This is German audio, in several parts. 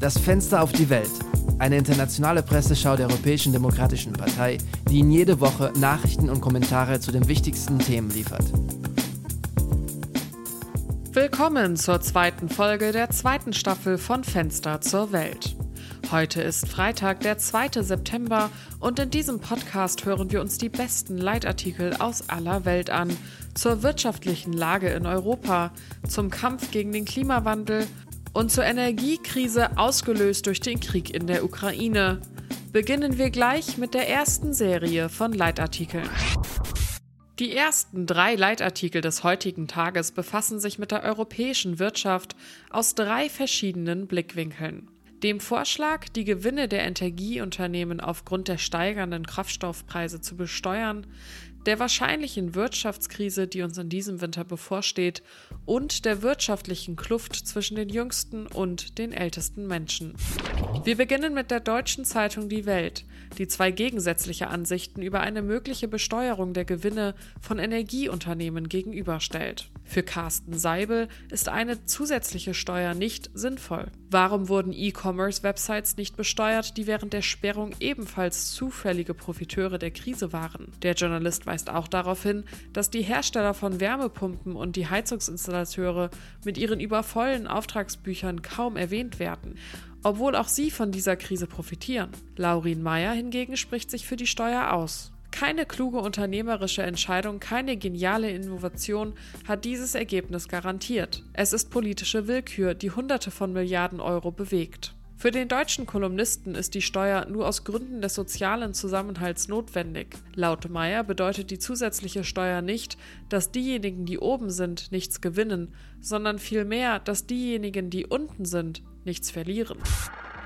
Das Fenster auf die Welt. Eine internationale Presseschau der Europäischen Demokratischen Partei, die Ihnen jede Woche Nachrichten und Kommentare zu den wichtigsten Themen liefert. Willkommen zur zweiten Folge der zweiten Staffel von Fenster zur Welt. Heute ist Freitag, der 2. September und in diesem Podcast hören wir uns die besten Leitartikel aus aller Welt an zur wirtschaftlichen Lage in Europa, zum Kampf gegen den Klimawandel und zur Energiekrise ausgelöst durch den Krieg in der Ukraine. Beginnen wir gleich mit der ersten Serie von Leitartikeln. Die ersten drei Leitartikel des heutigen Tages befassen sich mit der europäischen Wirtschaft aus drei verschiedenen Blickwinkeln. Dem Vorschlag, die Gewinne der Energieunternehmen aufgrund der steigenden Kraftstoffpreise zu besteuern, der wahrscheinlichen Wirtschaftskrise, die uns in diesem Winter bevorsteht, und der wirtschaftlichen Kluft zwischen den jüngsten und den ältesten Menschen. Wir beginnen mit der deutschen Zeitung Die Welt, die zwei gegensätzliche Ansichten über eine mögliche Besteuerung der Gewinne von Energieunternehmen gegenüberstellt. Für Carsten Seibel ist eine zusätzliche Steuer nicht sinnvoll. Warum wurden E-Commerce-Websites nicht besteuert, die während der Sperrung ebenfalls zufällige Profiteure der Krise waren? Der Journalist weist auch darauf hin, dass die Hersteller von Wärmepumpen und die Heizungsinstallateure mit ihren übervollen Auftragsbüchern kaum erwähnt werden obwohl auch sie von dieser Krise profitieren. Laurin Meyer hingegen spricht sich für die Steuer aus. Keine kluge unternehmerische Entscheidung, keine geniale Innovation hat dieses Ergebnis garantiert. Es ist politische Willkür, die Hunderte von Milliarden Euro bewegt. Für den deutschen Kolumnisten ist die Steuer nur aus Gründen des sozialen Zusammenhalts notwendig. Laut Meyer bedeutet die zusätzliche Steuer nicht, dass diejenigen, die oben sind, nichts gewinnen, sondern vielmehr, dass diejenigen, die unten sind, nichts verlieren.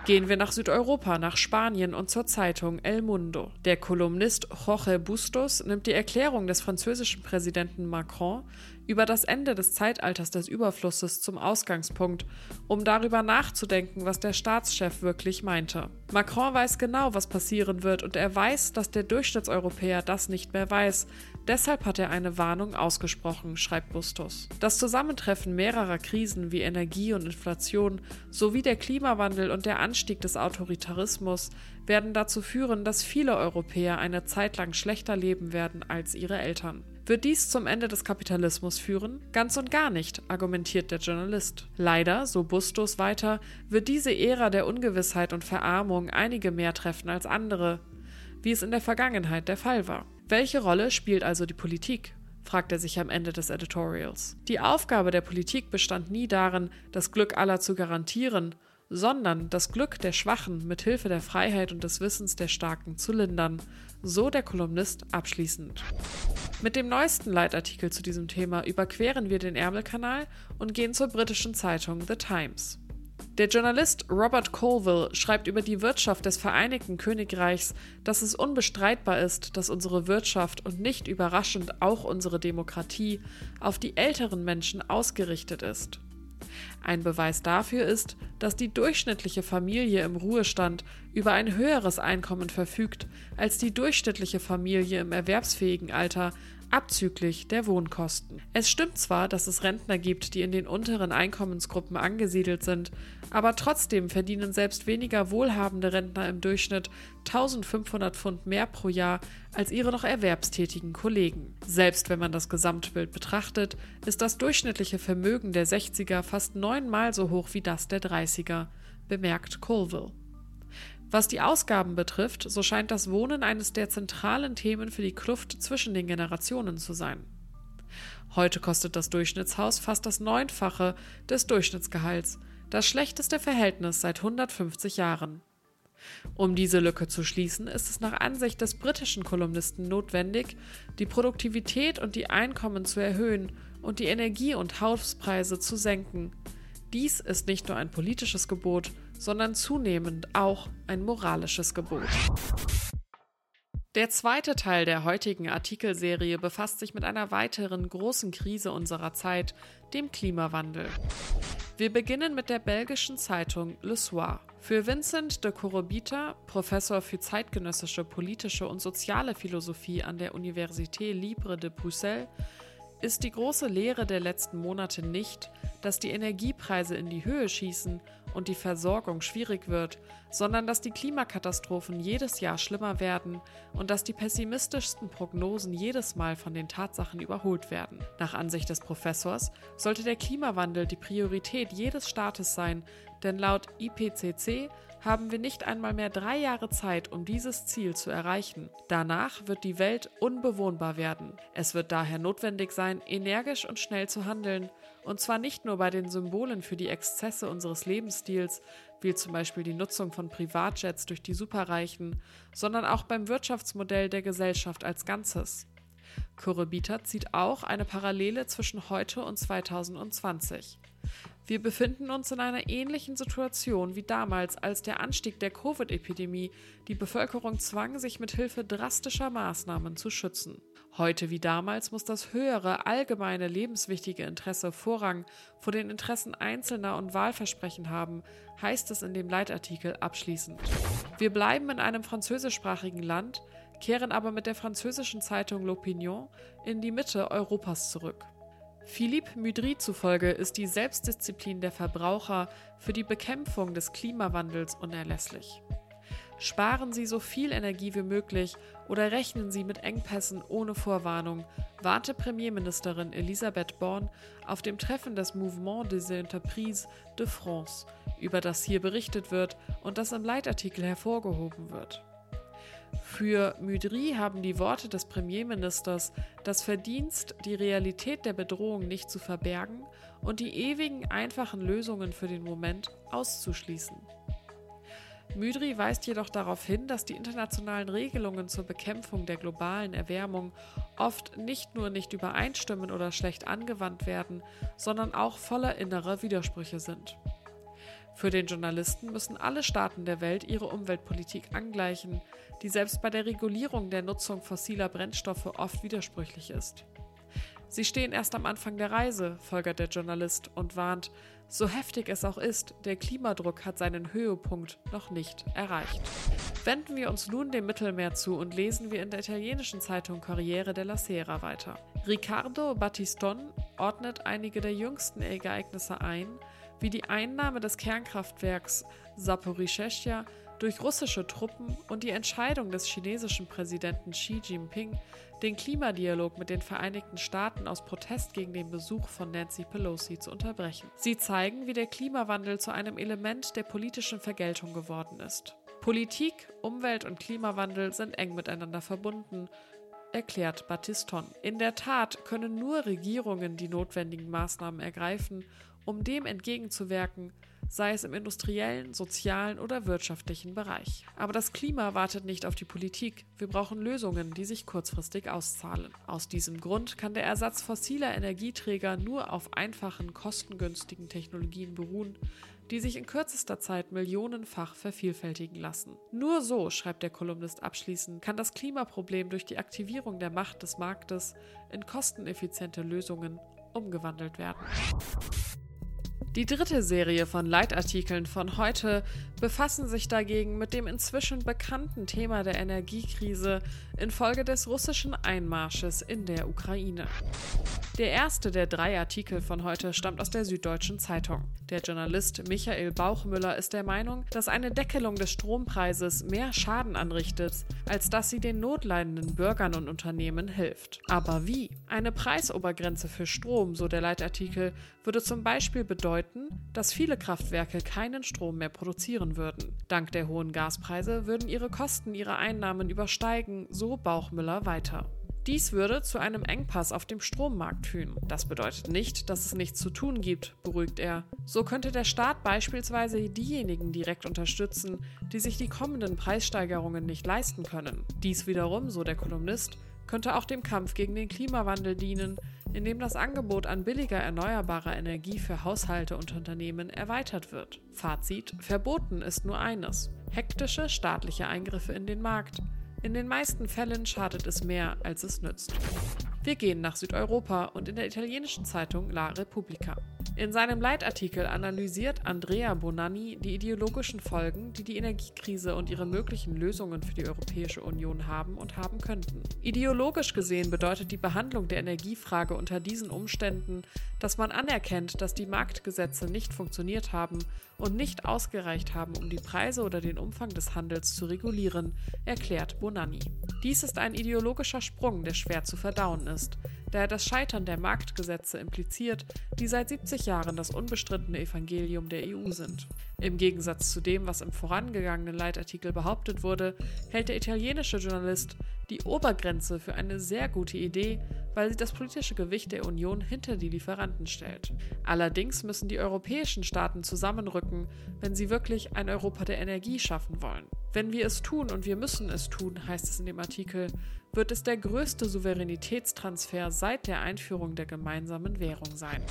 Gehen wir nach Südeuropa, nach Spanien und zur Zeitung El Mundo. Der Kolumnist Jorge Bustos nimmt die Erklärung des französischen Präsidenten Macron über das Ende des Zeitalters des Überflusses zum Ausgangspunkt, um darüber nachzudenken, was der Staatschef wirklich meinte. Macron weiß genau, was passieren wird und er weiß, dass der Durchschnittseuropäer das nicht mehr weiß. Deshalb hat er eine Warnung ausgesprochen, schreibt Bustos. Das Zusammentreffen mehrerer Krisen wie Energie und Inflation sowie der Klimawandel und der Anstieg des Autoritarismus werden dazu führen, dass viele Europäer eine Zeit lang schlechter leben werden als ihre Eltern. Wird dies zum Ende des Kapitalismus führen? Ganz und gar nicht, argumentiert der Journalist. Leider, so Bustos weiter, wird diese Ära der Ungewissheit und Verarmung einige mehr treffen als andere, wie es in der Vergangenheit der Fall war. Welche Rolle spielt also die Politik? fragt er sich am Ende des Editorials. Die Aufgabe der Politik bestand nie darin, das Glück aller zu garantieren, sondern das Glück der Schwachen mit Hilfe der Freiheit und des Wissens der Starken zu lindern, so der Kolumnist abschließend. Mit dem neuesten Leitartikel zu diesem Thema überqueren wir den Ärmelkanal und gehen zur britischen Zeitung The Times. Der Journalist Robert Colville schreibt über die Wirtschaft des Vereinigten Königreichs, dass es unbestreitbar ist, dass unsere Wirtschaft und nicht überraschend auch unsere Demokratie auf die älteren Menschen ausgerichtet ist. Ein Beweis dafür ist, dass die durchschnittliche Familie im Ruhestand über ein höheres Einkommen verfügt als die durchschnittliche Familie im erwerbsfähigen Alter abzüglich der Wohnkosten. Es stimmt zwar, dass es Rentner gibt, die in den unteren Einkommensgruppen angesiedelt sind, aber trotzdem verdienen selbst weniger wohlhabende Rentner im Durchschnitt 1500 Pfund mehr pro Jahr als ihre noch erwerbstätigen Kollegen. Selbst wenn man das Gesamtbild betrachtet, ist das durchschnittliche Vermögen der 60er fast neunmal so hoch wie das der 30er, bemerkt Colville. Was die Ausgaben betrifft, so scheint das Wohnen eines der zentralen Themen für die Kluft zwischen den Generationen zu sein. Heute kostet das Durchschnittshaus fast das Neunfache des Durchschnittsgehalts, das schlechteste Verhältnis seit 150 Jahren. Um diese Lücke zu schließen, ist es nach Ansicht des britischen Kolumnisten notwendig, die Produktivität und die Einkommen zu erhöhen und die Energie- und Hauspreise zu senken. Dies ist nicht nur ein politisches Gebot, sondern zunehmend auch ein moralisches Gebot. Der zweite Teil der heutigen Artikelserie befasst sich mit einer weiteren großen Krise unserer Zeit, dem Klimawandel. Wir beginnen mit der belgischen Zeitung Le Soir. Für Vincent de Corobita, Professor für zeitgenössische politische und soziale Philosophie an der Université Libre de Bruxelles, Ist die große Lehre der letzten Monate nicht, dass die Energiepreise in die Höhe schießen und die Versorgung schwierig wird, sondern dass die Klimakatastrophen jedes Jahr schlimmer werden und dass die pessimistischsten Prognosen jedes Mal von den Tatsachen überholt werden. Nach Ansicht des Professors sollte der Klimawandel die Priorität jedes Staates sein, denn laut IPCC haben wir nicht einmal mehr drei Jahre Zeit, um dieses Ziel zu erreichen. Danach wird die Welt unbewohnbar werden. Es wird daher notwendig sein, energisch und schnell zu handeln, und zwar nicht nur bei den Symbolen für die Exzesse unseres Lebensstils, wie zum Beispiel die Nutzung von Privatjets durch die Superreichen, sondern auch beim Wirtschaftsmodell der Gesellschaft als Ganzes. Kurrebita zieht auch eine Parallele zwischen heute und 2020. Wir befinden uns in einer ähnlichen Situation wie damals, als der Anstieg der Covid-Epidemie die Bevölkerung zwang, sich mit Hilfe drastischer Maßnahmen zu schützen. Heute wie damals muss das höhere, allgemeine, lebenswichtige Interesse Vorrang vor den Interessen Einzelner und Wahlversprechen haben, heißt es in dem Leitartikel abschließend. Wir bleiben in einem französischsprachigen Land, kehren aber mit der französischen Zeitung L'Opinion in die Mitte Europas zurück. Philippe Mudry zufolge ist die Selbstdisziplin der Verbraucher für die Bekämpfung des Klimawandels unerlässlich. Sparen Sie so viel Energie wie möglich oder rechnen Sie mit Engpässen ohne Vorwarnung, warnte Premierministerin Elisabeth Born auf dem Treffen des Mouvement des Entreprises de France, über das hier berichtet wird und das im Leitartikel hervorgehoben wird. Für Mudry haben die Worte des Premierministers das Verdienst, die Realität der Bedrohung nicht zu verbergen und die ewigen einfachen Lösungen für den Moment auszuschließen. Mudry weist jedoch darauf hin, dass die internationalen Regelungen zur Bekämpfung der globalen Erwärmung oft nicht nur nicht übereinstimmen oder schlecht angewandt werden, sondern auch voller innerer Widersprüche sind. Für den Journalisten müssen alle Staaten der Welt ihre Umweltpolitik angleichen, die selbst bei der Regulierung der Nutzung fossiler Brennstoffe oft widersprüchlich ist. Sie stehen erst am Anfang der Reise, folgert der Journalist und warnt, so heftig es auch ist, der Klimadruck hat seinen Höhepunkt noch nicht erreicht. Wenden wir uns nun dem Mittelmeer zu und lesen wir in der italienischen Zeitung Corriere della Sera weiter. Riccardo Battiston ordnet einige der jüngsten Ereignisse ein, wie die Einnahme des Kernkraftwerks Saporischschja durch russische Truppen und die Entscheidung des chinesischen Präsidenten Xi Jinping, den Klimadialog mit den Vereinigten Staaten aus Protest gegen den Besuch von Nancy Pelosi zu unterbrechen. Sie zeigen, wie der Klimawandel zu einem Element der politischen Vergeltung geworden ist. Politik, Umwelt und Klimawandel sind eng miteinander verbunden, erklärt Battiston. In der Tat können nur Regierungen die notwendigen Maßnahmen ergreifen, um dem entgegenzuwirken, sei es im industriellen, sozialen oder wirtschaftlichen Bereich. Aber das Klima wartet nicht auf die Politik. Wir brauchen Lösungen, die sich kurzfristig auszahlen. Aus diesem Grund kann der Ersatz fossiler Energieträger nur auf einfachen, kostengünstigen Technologien beruhen, die sich in kürzester Zeit millionenfach vervielfältigen lassen. Nur so, schreibt der Kolumnist abschließend, kann das Klimaproblem durch die Aktivierung der Macht des Marktes in kosteneffiziente Lösungen umgewandelt werden. Die dritte Serie von Leitartikeln von heute befassen sich dagegen mit dem inzwischen bekannten Thema der Energiekrise infolge des russischen Einmarsches in der Ukraine. Der erste der drei Artikel von heute stammt aus der Süddeutschen Zeitung. Der Journalist Michael Bauchmüller ist der Meinung, dass eine Deckelung des Strompreises mehr Schaden anrichtet, als dass sie den notleidenden Bürgern und Unternehmen hilft. Aber wie? Eine Preisobergrenze für Strom, so der Leitartikel, würde zum Beispiel bedeuten, dass viele Kraftwerke keinen Strom mehr produzieren würden. Dank der hohen Gaspreise würden ihre Kosten ihre Einnahmen übersteigen, so Bauchmüller weiter. Dies würde zu einem Engpass auf dem Strommarkt führen. Das bedeutet nicht, dass es nichts zu tun gibt, beruhigt er. So könnte der Staat beispielsweise diejenigen direkt unterstützen, die sich die kommenden Preissteigerungen nicht leisten können. Dies wiederum, so der Kolumnist, könnte auch dem Kampf gegen den Klimawandel dienen, indem das Angebot an billiger erneuerbarer Energie für Haushalte und Unternehmen erweitert wird. Fazit: Verboten ist nur eines: hektische staatliche Eingriffe in den Markt. In den meisten Fällen schadet es mehr, als es nützt. Wir gehen nach Südeuropa und in der italienischen Zeitung La Repubblica. In seinem Leitartikel analysiert Andrea Bonanni die ideologischen Folgen, die die Energiekrise und ihre möglichen Lösungen für die Europäische Union haben und haben könnten. Ideologisch gesehen bedeutet die Behandlung der Energiefrage unter diesen Umständen, dass man anerkennt, dass die Marktgesetze nicht funktioniert haben und nicht ausgereicht haben, um die Preise oder den Umfang des Handels zu regulieren, erklärt Bonanni. Dies ist ein ideologischer Sprung, der schwer zu verdauen ist, da er das Scheitern der Marktgesetze impliziert, die seit 70 Jahren das unbestrittene Evangelium der EU sind. Im Gegensatz zu dem, was im vorangegangenen Leitartikel behauptet wurde, hält der italienische Journalist die Obergrenze für eine sehr gute Idee, weil sie das politische Gewicht der Union hinter die Lieferanten stellt. Allerdings müssen die europäischen Staaten zusammenrücken, wenn sie wirklich ein Europa der Energie schaffen wollen. Wenn wir es tun und wir müssen es tun, heißt es in dem Artikel, wird es der größte Souveränitätstransfer seit der Einführung der gemeinsamen Währung sein.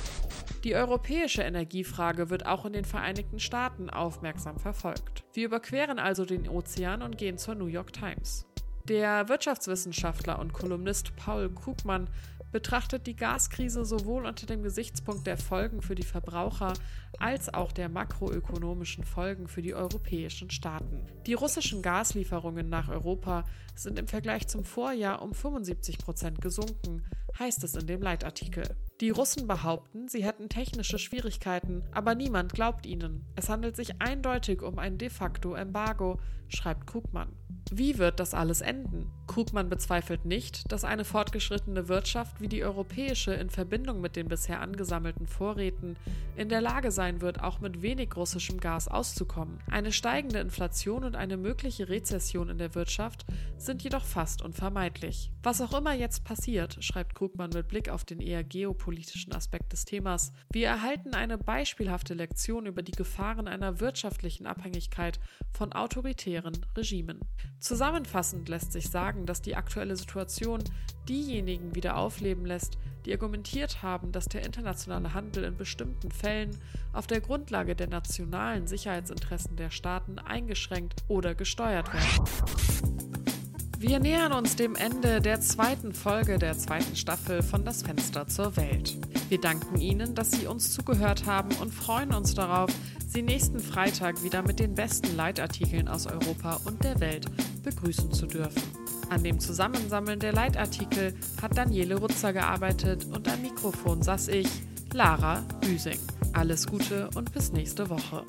Die europäische Energiefrage wird auch in den Vereinigten Staaten aufmerksam verfolgt. Wir überqueren also den Ozean und gehen zur New York Times. Der Wirtschaftswissenschaftler und Kolumnist Paul Krugmann betrachtet die Gaskrise sowohl unter dem Gesichtspunkt der Folgen für die Verbraucher als auch der makroökonomischen Folgen für die europäischen Staaten. Die russischen Gaslieferungen nach Europa sind im Vergleich zum Vorjahr um 75 Prozent gesunken, heißt es in dem Leitartikel. Die Russen behaupten, sie hätten technische Schwierigkeiten, aber niemand glaubt ihnen. Es handelt sich eindeutig um ein de facto Embargo, schreibt Krugmann. Wie wird das alles enden? Krugmann bezweifelt nicht, dass eine fortgeschrittene Wirtschaft wie die europäische in Verbindung mit den bisher angesammelten Vorräten in der Lage sein wird, auch mit wenig russischem Gas auszukommen. Eine steigende Inflation und eine mögliche Rezession in der Wirtschaft sind jedoch fast unvermeidlich. Was auch immer jetzt passiert, schreibt Krugmann mit Blick auf den eher geopolitischen Aspekt des Themas, wir erhalten eine beispielhafte Lektion über die Gefahren einer wirtschaftlichen Abhängigkeit von autoritären Regimen. Zusammenfassend lässt sich sagen, dass die aktuelle Situation diejenigen wieder aufleben lässt, die argumentiert haben, dass der internationale Handel in bestimmten Fällen auf der Grundlage der nationalen Sicherheitsinteressen der Staaten eingeschränkt oder gesteuert werden. Wir nähern uns dem Ende der zweiten Folge der zweiten Staffel von Das Fenster zur Welt. Wir danken Ihnen, dass Sie uns zugehört haben und freuen uns darauf, Sie nächsten Freitag wieder mit den besten Leitartikeln aus Europa und der Welt begrüßen zu dürfen. An dem Zusammensammeln der Leitartikel hat Daniele Rutzer gearbeitet und am Mikrofon saß ich, Lara Büsing. Alles Gute und bis nächste Woche.